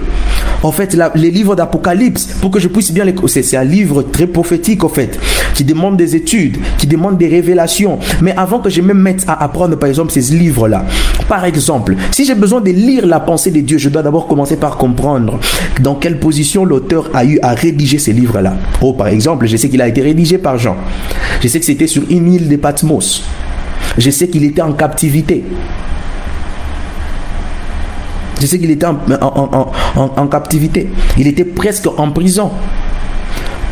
Speaker 1: en fait, les livres d'Apocalypse, pour que je puisse bien les... C'est un livre très prophétique, en fait, qui demande des études, qui demande des révélations. Mais avant que je me mette à apprendre, par exemple, ces livres-là, par exemple, si j'ai besoin de lire la pensée de Dieu, je dois d'abord commencer par comprendre dans quelle position l'auteur a eu à rédiger ces livres-là. Oh, par exemple, je sais qu'il a été rédigé par Jean. Je sais que c'était sur une île de Patmos. Je sais qu'il était en captivité. Je sais qu'il était en, captivité. Il était presque en prison.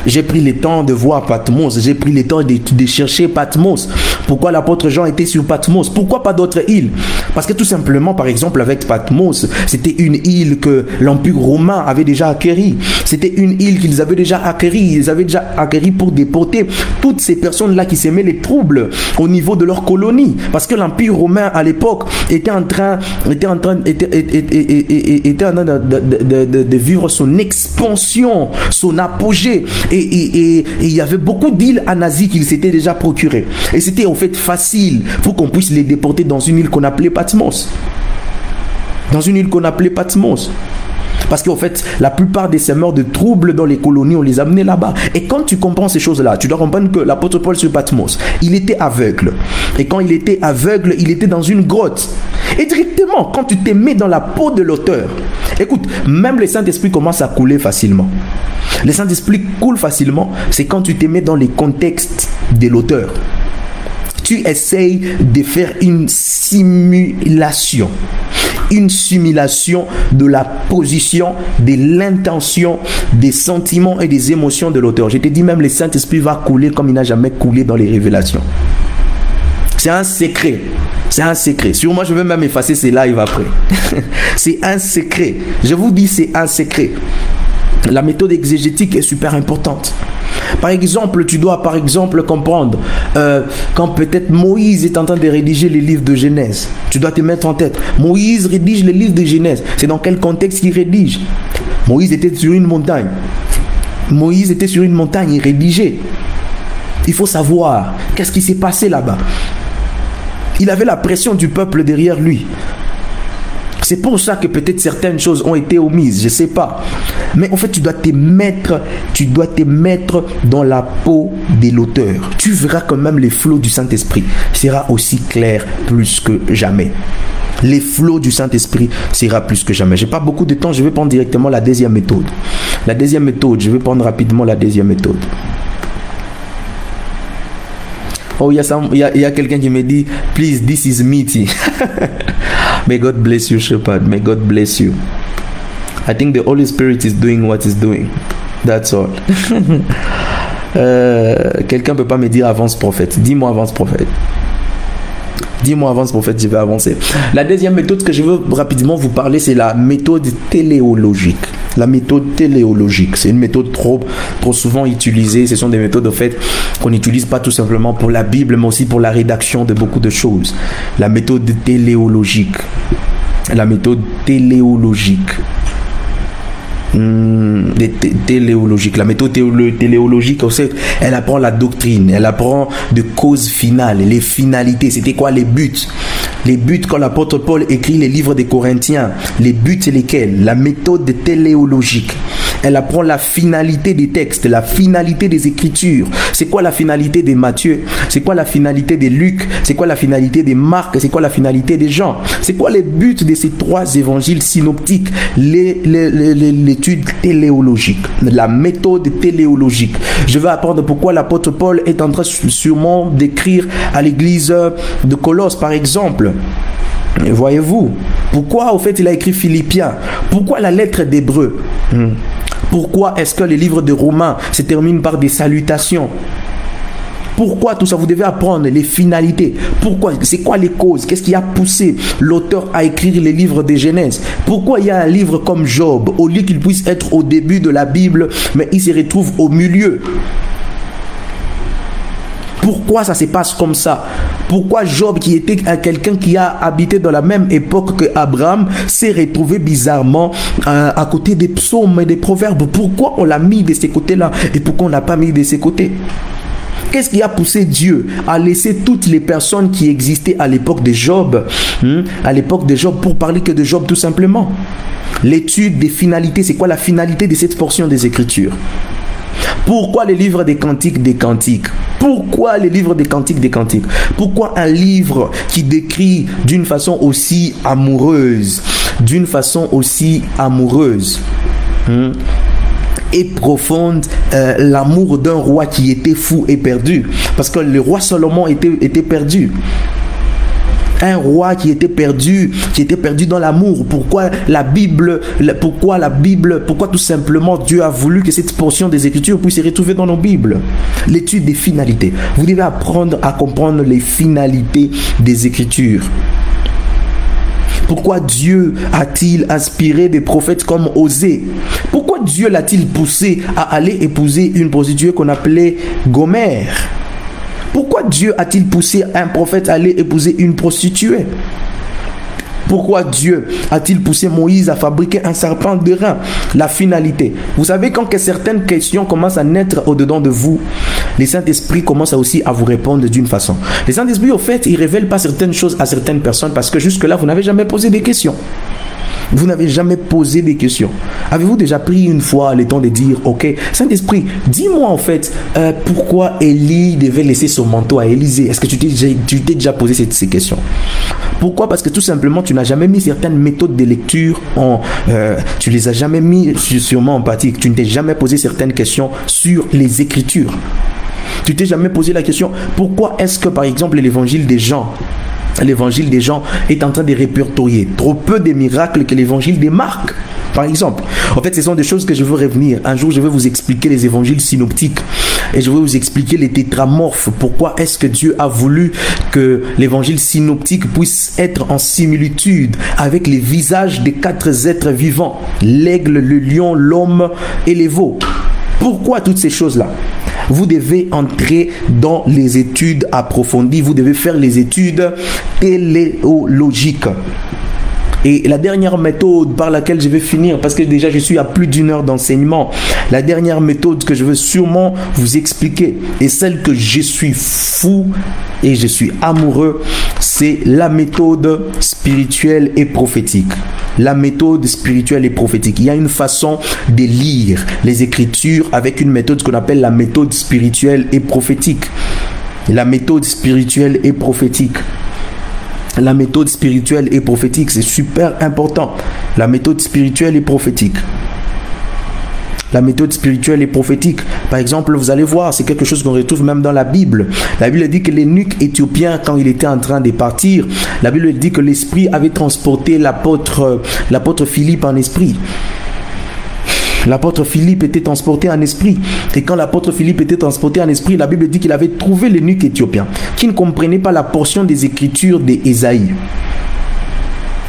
Speaker 1: J'ai pris le temps de voir Patmos. J'ai pris le temps de, chercher Patmos. Pourquoi l'apôtre Jean était sur Patmos? Pourquoi pas d'autres îles? Parce que tout simplement, par exemple, avec Patmos, c'était une île que l'Empire romain avait déjà acquérie. C'était une île qu'ils avaient déjà acquérie. Ils avaient déjà acquérie pour déporter toutes ces personnes-là qui s'aimaient les troubles au niveau de leur colonie. Parce que l'Empire romain, à l'époque, était en train, était en train, était, en train de vivre son expansion, son apogée et, il y avait beaucoup d'îles à Nazi qu'il s'était déjà procuré. Et c'était en fait facile pour qu'on puisse les déporter dans une île qu'on appelait Patmos. Dans une île qu'on appelait Patmos. Parce qu'en fait, la plupart des semeurs de troubles dans les colonies, on les amenait là-bas. Et quand tu comprends ces choses-là, tu dois comprendre que l'apôtre Paul sur Patmos, il était aveugle. Et quand il était aveugle, il était dans une grotte. Et directement, quand tu te mets dans la peau de l'auteur, écoute, même le Saint-Esprit commence à couler facilement. Le Saint-Esprit coule facilement, c'est quand tu te mets dans les contextes de l'auteur. Tu essayes de faire une simulation une simulation de la position, de l'intention, des sentiments et des émotions de l'auteur. Je te dis même, le Saint-Esprit va couler comme il n'a jamais coulé dans les révélations. C'est un secret. C'est un secret. Moi, je vais même effacer ces lives après. c'est un secret. Je vous dis, c'est un secret. La méthode exégétique est super importante. Par exemple, tu dois par exemple comprendre euh, quand peut-être Moïse est en train de rédiger les livres de Genèse. Tu dois te mettre en tête. Moïse rédige les livres de Genèse. C'est dans quel contexte il rédige? Moïse était sur une montagne. Moïse était sur une montagne, il rédigeait. Il faut savoir qu'est-ce qui s'est passé là-bas? Il avait la pression du peuple derrière lui. C'est pour ça que peut-être certaines choses ont été omises, je ne sais pas. Mais en fait, tu dois te mettre, tu dois te mettre dans la peau de l'auteur. Tu verras quand même les flots du Saint-Esprit sera aussi clair plus que jamais. Les flots du Saint-Esprit sera plus que jamais. J'ai pas beaucoup de temps, je vais prendre directement la deuxième méthode. La deuxième méthode, je vais prendre rapidement la deuxième méthode. Oh, il y a, a quelqu'un qui me dit, please, this is meaty. May God bless you, Shepherd. May God bless you. I think the Holy Spirit is doing what is doing. That's all. euh, Quelqu'un peut pas me dire avance prophète. Dis-moi avance prophète. Dis-moi avance prophète, je vais avancer. La deuxième méthode que je veux rapidement vous parler, c'est la méthode téléologique. La méthode téléologique, c'est une méthode trop, trop souvent utilisée. Ce sont des méthodes, en fait, qu'on n'utilise pas tout simplement pour la Bible, mais aussi pour la rédaction de beaucoup de choses. La méthode téléologique. La méthode téléologique. Hmm, téléologique. La méthode téléologique, elle apprend la doctrine, elle apprend de causes finales, les finalités. C'était quoi les buts? Les buts quand l'apôtre Paul écrit les livres des Corinthiens, les buts c'est lesquels? La méthode téléologique. Elle apprend la finalité des textes, la finalité des Écritures. C'est quoi la finalité des Matthieu? C'est quoi la finalité des Luc? C'est quoi la finalité des Marc? C'est quoi la finalité des Jean? C'est quoi les buts de ces trois évangiles synoptiques? L'étude téléologique, la méthode téléologique. Je vais apprendre pourquoi l'apôtre Paul est en train sûrement d'écrire à l'église de Colosse, par exemple. Voyez-vous, pourquoi au fait il a écrit Philippiens? Pourquoi la lettre d'Hébreu? Hmm. Pourquoi est-ce que les livres de Romains se terminent par des salutations? Pourquoi tout ça? Vous devez apprendre les finalités. Pourquoi? C'est quoi les causes? Qu'est-ce qui a poussé l'auteur à écrire les livres de Genèse? Pourquoi il y a un livre comme Job, au lieu qu'il puisse être au début de la Bible, mais il se retrouve au milieu pourquoi ça se passe comme ça? Pourquoi Job, qui était quelqu'un qui a habité dans la même époque que Abraham, s'est retrouvé bizarrement euh, à, côté des psaumes et des proverbes? Pourquoi on l'a mis de ces côtés-là et pourquoi on l'a pas mis de ces côtés Qu'est-ce qui a poussé Dieu à laisser toutes les personnes qui existaient à l'époque de Job, hmm, à l'époque de Job, pour parler que de Job tout simplement? L'étude des finalités, c'est quoi la finalité de cette portion des Écritures? Pourquoi les livres des cantiques des cantiques? Pourquoi les livres des cantiques des cantiques? Pourquoi un livre qui décrit d'une façon aussi amoureuse, d'une façon aussi amoureuse hmm, et profonde euh, l'amour d'un roi qui était fou et perdu? Parce que le roi Salomon était perdu un roi qui était perdu, qui était perdu dans l'amour. Pourquoi la Bible, pourquoi la Bible, pourquoi tout simplement Dieu a voulu que cette portion des Écritures puisse se retrouver dans nos Bibles? L'étude des finalités. Vous devez apprendre à comprendre les finalités des Écritures. Pourquoi Dieu a-t-il inspiré des prophètes comme Osée? Pourquoi Dieu l'a-t-il poussé à aller épouser une prostituée qu'on appelait Gomère pourquoi Dieu a-t-il poussé un prophète à aller épouser une prostituée? Pourquoi Dieu a-t-il poussé Moïse à fabriquer un serpent de rein? La finalité. Vous savez, quand certaines questions commencent à naître au-dedans de vous, les Saint-Esprit commencent aussi à vous répondre d'une façon. Les Saint-Esprit, au fait, il ne révèle pas certaines choses à certaines personnes parce que jusque-là, vous n'avez jamais posé des questions. Vous n'avez jamais posé des questions. Avez-vous déjà pris une fois le temps de dire, ok, Saint-Esprit, dis-moi en fait, euh, pourquoi Élie devait laisser son manteau à Élisée? Est-ce que tu t'es déjà posé ces, questions? Pourquoi? Parce que tout simplement, tu n'as jamais mis certaines méthodes de lecture en... Euh, tu les as jamais mis sûrement en pratique. Tu ne t'es jamais posé certaines questions sur les Écritures. Tu t'es jamais posé la question, pourquoi est-ce que par exemple l'évangile des gens l'évangile des gens est en train de répertorier trop peu de miracles que l'évangile Marc. Par exemple, en fait, ce sont des choses que je veux revenir. Un jour, je vais vous expliquer les évangiles synoptiques et je vais vous expliquer les tétramorphes. Pourquoi est-ce que Dieu a voulu que l'évangile synoptique puisse être en similitude avec les visages des quatre êtres vivants? L'aigle, le lion, l'homme et les veaux. Pourquoi toutes ces choses-là? Vous devez entrer dans les études approfondies, vous devez faire les études téléologiques. Et la dernière méthode par laquelle je vais finir, parce que déjà je suis à plus d'une heure d'enseignement, la dernière méthode que je veux sûrement vous expliquer, et celle que je suis fou et je suis amoureux, c'est la méthode spirituelle et prophétique. La méthode spirituelle et prophétique. Il y a une façon de lire les Écritures avec une méthode qu'on appelle la méthode spirituelle et prophétique. La méthode spirituelle et prophétique. La méthode spirituelle et prophétique, c'est super important. La méthode spirituelle et prophétique la méthode spirituelle et prophétique. Par exemple, vous allez voir, c'est quelque chose qu'on retrouve même dans la Bible. La Bible dit que l'énuque éthiopien, quand il était en train de partir, la Bible dit que l'Esprit avait transporté l'apôtre, l'apôtre Philippe en esprit. L'apôtre Philippe était transporté en esprit. Et quand l'apôtre Philippe était transporté en esprit, la Bible dit qu'il avait trouvé l'énuque éthiopien, qui ne comprenait pas la portion des Écritures d'Ésaïe.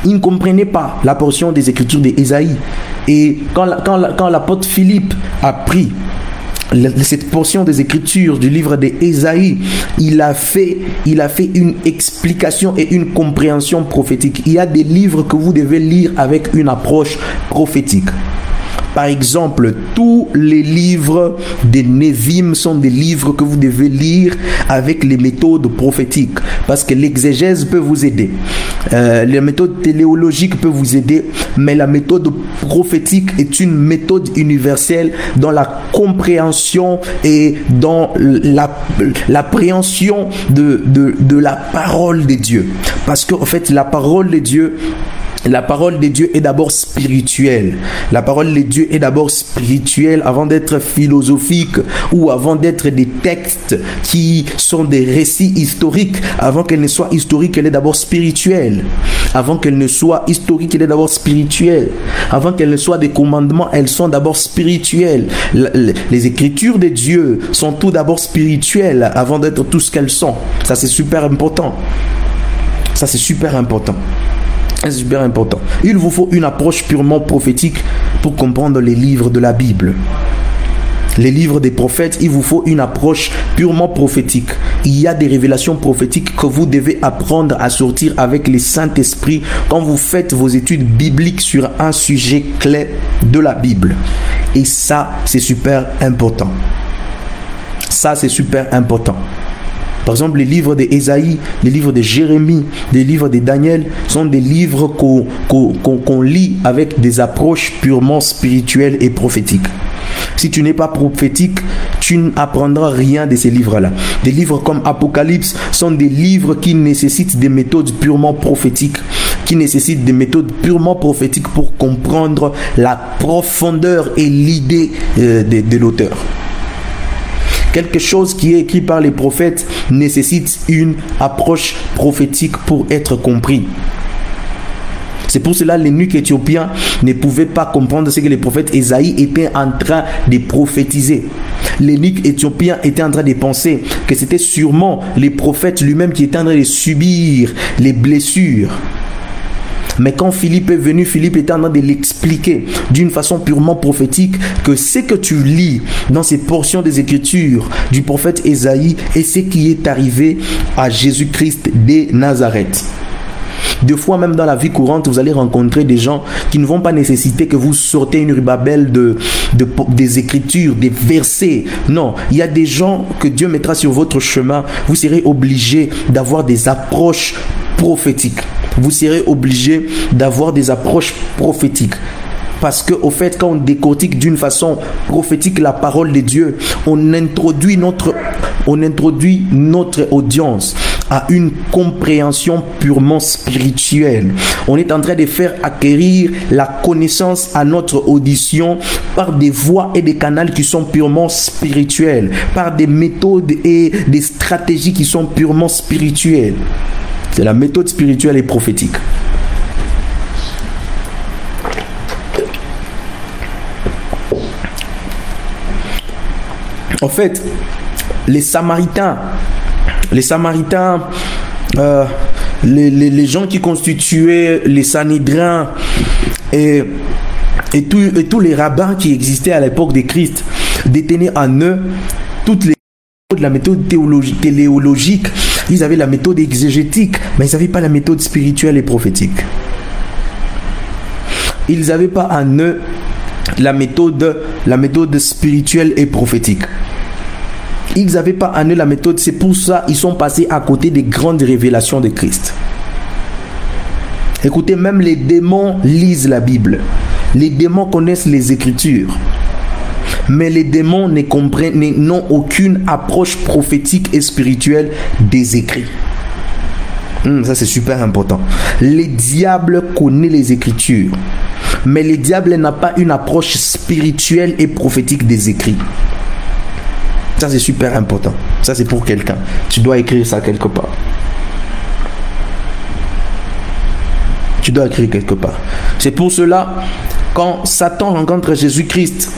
Speaker 1: Il ne comprenait pas la portion des Écritures d'Ésaïe. Et quand, l'apôtre Philippe a pris cette portion des Écritures du livre d'Ésaïe, il il a fait une explication et une compréhension prophétique. Il y a des livres que vous devez lire avec une approche prophétique. Par exemple, tous les livres de Nevim sont des livres que vous devez lire avec les méthodes prophétiques. Parce que l'exégèse peut vous aider. Euh, les méthodes téléologiques peuvent vous aider. Mais la méthode prophétique est une méthode universelle dans la compréhension et dans l'appréhension de, de, de la parole de Dieu. Parce qu'en fait, la parole de Dieu la parole de Dieu est d'abord spirituelle. La parole de Dieu est d'abord spirituelle avant d'être philosophique ou avant d'être des textes qui sont des récits historiques. Avant qu'elle ne soit historique, elle est d'abord spirituelle. Avant qu'elle ne soit historique, elle est d'abord spirituelle. Avant qu'elle ne soit des commandements, elles sont d'abord spirituelles. Les écritures de Dieu sont tout d'abord spirituelles avant d'être tout ce qu'elles sont. Ça, c'est super important. Ça, c'est super important. Super important. Il vous faut une approche purement prophétique pour comprendre les livres de la Bible. Les livres des prophètes, il vous faut une approche purement prophétique. Il y a des révélations prophétiques que vous devez apprendre à sortir avec les Saint-Esprit quand vous faites vos études bibliques sur un sujet clé de la Bible. Et ça, c'est super important. Ça, c'est super important. Par exemple, les livres d'Ésaïe, les livres de Jérémie, les livres de Daniel sont des livres qu'on lit avec des approches purement spirituelles et prophétiques. Si tu n'es pas prophétique, tu n'apprendras rien de ces livres-là. Des livres comme Apocalypse sont des livres qui nécessitent des méthodes purement prophétiques, qui nécessitent des méthodes purement prophétiques pour comprendre la profondeur et l'idée euh, de l'auteur. Quelque chose qui est écrit par les prophètes nécessite une approche prophétique pour être compris. C'est pour cela que l'énuque éthiopien ne pouvait pas comprendre ce que les prophètes Esaïe étaient en train de prophétiser. L'énuque éthiopien était en train de penser que c'était sûrement les prophètes lui-même qui étaient en train de subir les blessures mais quand Philippe est venu, Philippe était en train de l'expliquer d'une façon purement prophétique que ce que tu lis dans ces portions des Écritures du prophète Ésaïe est ce qui est arrivé à Jésus-Christ de Nazareth. Deux fois même dans la vie courante, vous allez rencontrer des gens qui ne vont pas nécessiter que vous sortez une de, des écritures, des versets. Non, il y a des gens que Dieu mettra sur votre chemin. Vous serez obligé d'avoir des approches prophétiques vous serez obligé d'avoir des approches prophétiques. Parce que, au fait, quand on décortique d'une façon prophétique la parole de Dieu, on introduit notre, on introduit notre audience à une compréhension purement spirituelle. On est en train de faire acquérir la connaissance à notre audition par des voies et des canaux qui sont purement spirituels, par des méthodes et des stratégies qui sont purement spirituelles. C'est la méthode spirituelle et prophétique. En fait, les Samaritains, les Samaritains, euh, les, gens qui constituaient les Sanhédrins et, et, tous les rabbins qui existaient à l'époque de Christ détenaient en eux toutes les de la méthode théologique, ils avaient la méthode exégétique, mais ils n'avaient pas la méthode spirituelle et prophétique. Ils n'avaient pas en eux la méthode, spirituelle et prophétique. Ils n'avaient pas amené la méthode, c'est pour ça qu'ils sont passés à côté des grandes révélations de Christ. Écoutez, même les démons lisent la Bible. Les démons connaissent les Écritures. Mais les démons ne comprennent, n'ont aucune approche prophétique et spirituelle des écrits. Hmm, ça, c'est super important. Les diables connaissent les Écritures. Mais les diables n'a pas une approche spirituelle et prophétique des écrits. Ça, c'est super important. Ça, c'est pour quelqu'un. Tu dois écrire ça quelque part. Tu dois écrire quelque part. C'est pour cela, quand Satan rencontre Jésus-Christ,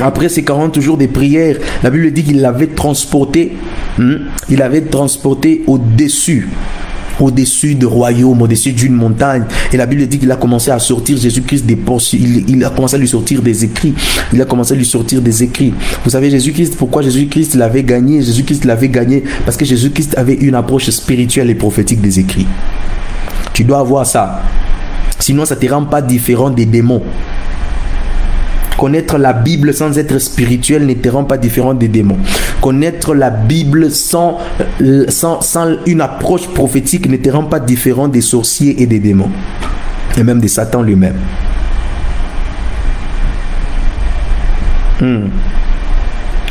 Speaker 1: après ces 40 jours de prière, la Bible dit qu'il l'avait transporté, hmm, il avait transporté au-dessus au-dessus de royaume, au-dessus d'une montagne. Et la Bible dit qu'il a commencé à sortir Jésus-Christ des poches. Il, a commencé à lui sortir des écrits. Il a commencé à lui sortir des écrits. Vous savez, Jésus-Christ, pourquoi Jésus-Christ l'avait gagné? Jésus-Christ l'avait gagné parce que Jésus-Christ avait une approche spirituelle et prophétique des écrits. Tu dois avoir ça. Sinon, ça ne te rend pas différent des démons. Connaître la Bible sans être spirituel ne te rend pas différent des démons. Connaître la Bible sans, euh, sans, une approche prophétique ne te rend pas différent des sorciers et des démons. Et même de Satan lui-même. Hmm.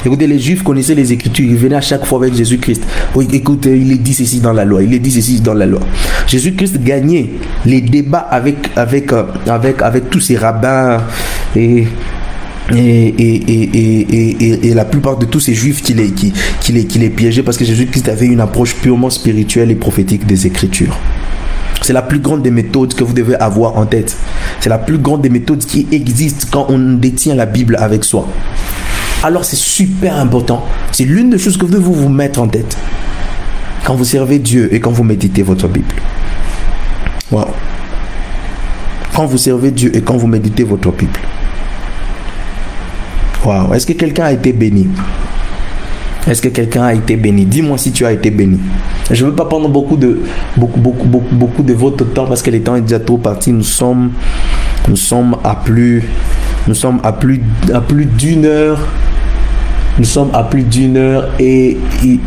Speaker 1: Écoutez, les Juifs connaissaient les Écritures. Ils venaient à chaque fois avec Jésus-Christ. Oui, écoutez, il est dit ceci dans la loi. Il est dit ceci dans la loi. Jésus-Christ gagnait les débats avec, avec, euh, avec, avec tous ces rabbins et et, et, et, la plupart de tous ces juifs qui les, qui, qui les, qui les piégeaient parce que Jésus-Christ avait une approche purement spirituelle et prophétique des Écritures. C'est la plus grande des méthodes que vous devez avoir en tête. C'est la plus grande des méthodes qui existent quand on détient la Bible avec soi. Alors c'est super important. C'est l'une des choses que vous devez vous mettre en tête quand vous servez Dieu et quand vous méditez votre Bible. Wow. Quand vous servez Dieu et quand vous méditez votre Bible. Est-ce que quelqu'un a été béni? Est-ce que quelqu'un a été béni? Dis-moi si tu as été béni. Je ne veux pas prendre beaucoup de, beaucoup, beaucoup, beaucoup, beaucoup de votre temps parce que le temps est déjà trop parti. Nous sommes, nous sommes à plus, nous sommes à plus, à plus d'une heure. Nous sommes à plus d'une heure et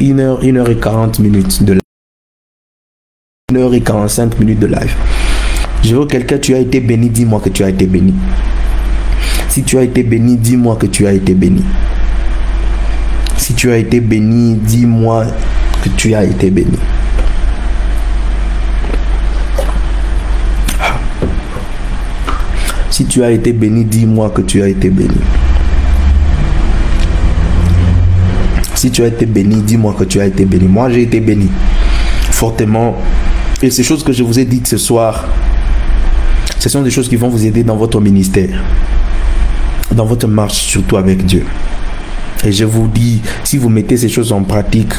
Speaker 1: une heure, une heure et quarante minutes de live. Une heure et quarante-cinq minutes de live. Je veux quelqu'un, tu as été béni, dis-moi que tu as été béni. Si tu as été béni, dis-moi que tu as été béni. Si tu as été béni, dis-moi que tu as été béni. Si tu as été béni, dis-moi que tu as été béni. Si tu as été béni, dis-moi que tu as été béni. Moi, j'ai été béni fortement. Et ces choses que je vous ai dites ce soir, ce sont des choses qui vont vous aider dans votre ministère dans votre marche, surtout avec Dieu. Et je vous dis, si vous mettez ces choses en pratique,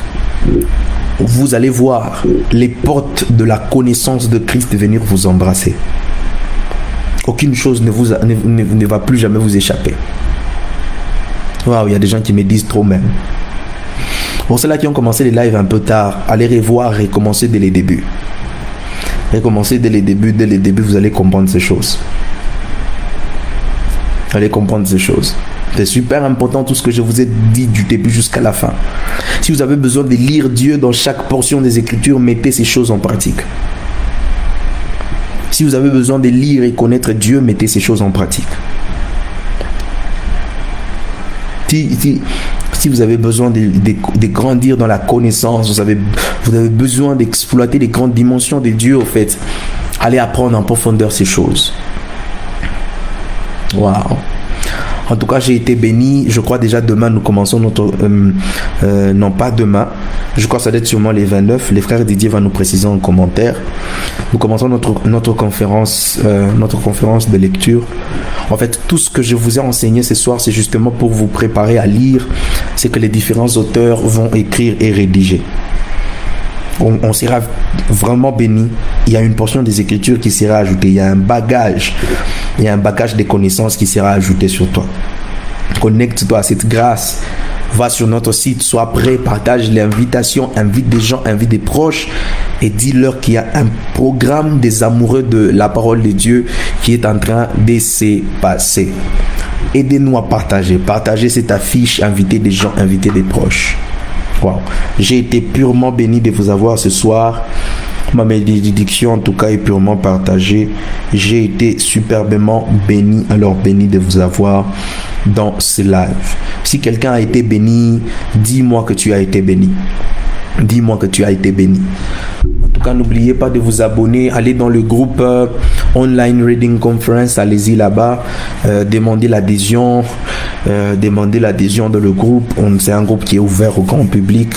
Speaker 1: vous allez voir les portes de la connaissance de Christ venir vous embrasser. Aucune chose ne, vous ne, va plus jamais vous échapper. Waouh, il y a des gens qui me disent trop même. Pour ceux-là qui ont commencé les lives un peu tard, allez revoir et commencer dès les débuts. Recommencer dès les débuts, dès les débuts, vous allez comprendre ces choses. Allez comprendre ces choses. C'est super important tout ce que je vous ai dit du début jusqu'à la fin. Si vous avez besoin de lire Dieu dans chaque portion des Écritures, mettez ces choses en pratique. Si vous avez besoin de lire et connaître Dieu, mettez ces choses en pratique. Si, vous avez besoin de, de, grandir dans la connaissance, vous avez, vous avez besoin d'exploiter les grandes dimensions de Dieu, au fait, allez apprendre en profondeur ces choses. Waouh. En tout cas, j'ai été béni. Je crois déjà demain, nous commençons notre... Euh, euh, non, pas demain. Je crois que ça doit être sûrement les 29. Les frères Didier va nous préciser en commentaire. Nous commençons notre, notre, conférence, euh, notre conférence de lecture. En fait, tout ce que je vous ai enseigné ce soir, c'est justement pour vous préparer à lire ce que les différents auteurs vont écrire et rédiger on, sera vraiment béni. Il y a une portion des Écritures qui sera ajoutée. Il y a un bagage. Il y a un bagage de connaissances qui sera ajouté sur toi. Connecte-toi à cette grâce. Va sur notre site, sois prêt, partage l'invitation, invite des gens, invite des proches et dis-leur qu'il y a un programme des amoureux de la parole de Dieu qui est en train de se passer. Aidez-nous à partager. Partagez cette affiche, invitez des gens, invitez des proches. J'ai été purement béni de vous avoir ce soir. Ma bénédiction en tout cas est purement partagée. J'ai été superbement béni, alors béni de vous avoir dans ce live. Si quelqu'un a été béni, dis-moi que tu as été béni. Dis-moi que tu as été béni. En tout cas, n'oubliez pas de vous abonner. Allez dans le groupe euh, Online Reading Conference. Allez-y là-bas. Euh, demandez l'adhésion. Euh, demandez l'adhésion dans le groupe. C'est un groupe qui est ouvert au grand public.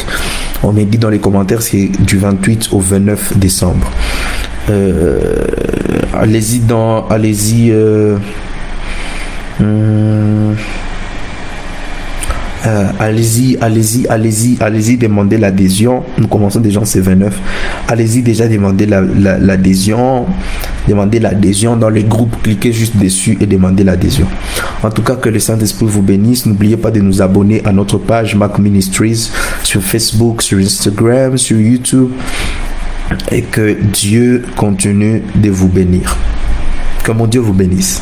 Speaker 1: On m'a dit dans les commentaires, c'est du 28 au 29 décembre. allez-y dans. Allez-y. Hum, euh, allez-y, allez-y, allez-y, allez-y demander l'adhésion. Nous commençons déjà en C29. Allez-y déjà demander l'adhésion. demandez l'adhésion dans les groupes. Cliquez juste dessus et demandez l'adhésion. En tout cas, que le Saint-Esprit vous bénisse. N'oubliez pas de nous abonner à notre page Mac Ministries sur Facebook, sur Instagram, sur YouTube. Et que Dieu continue de vous bénir. Que mon Dieu vous bénisse.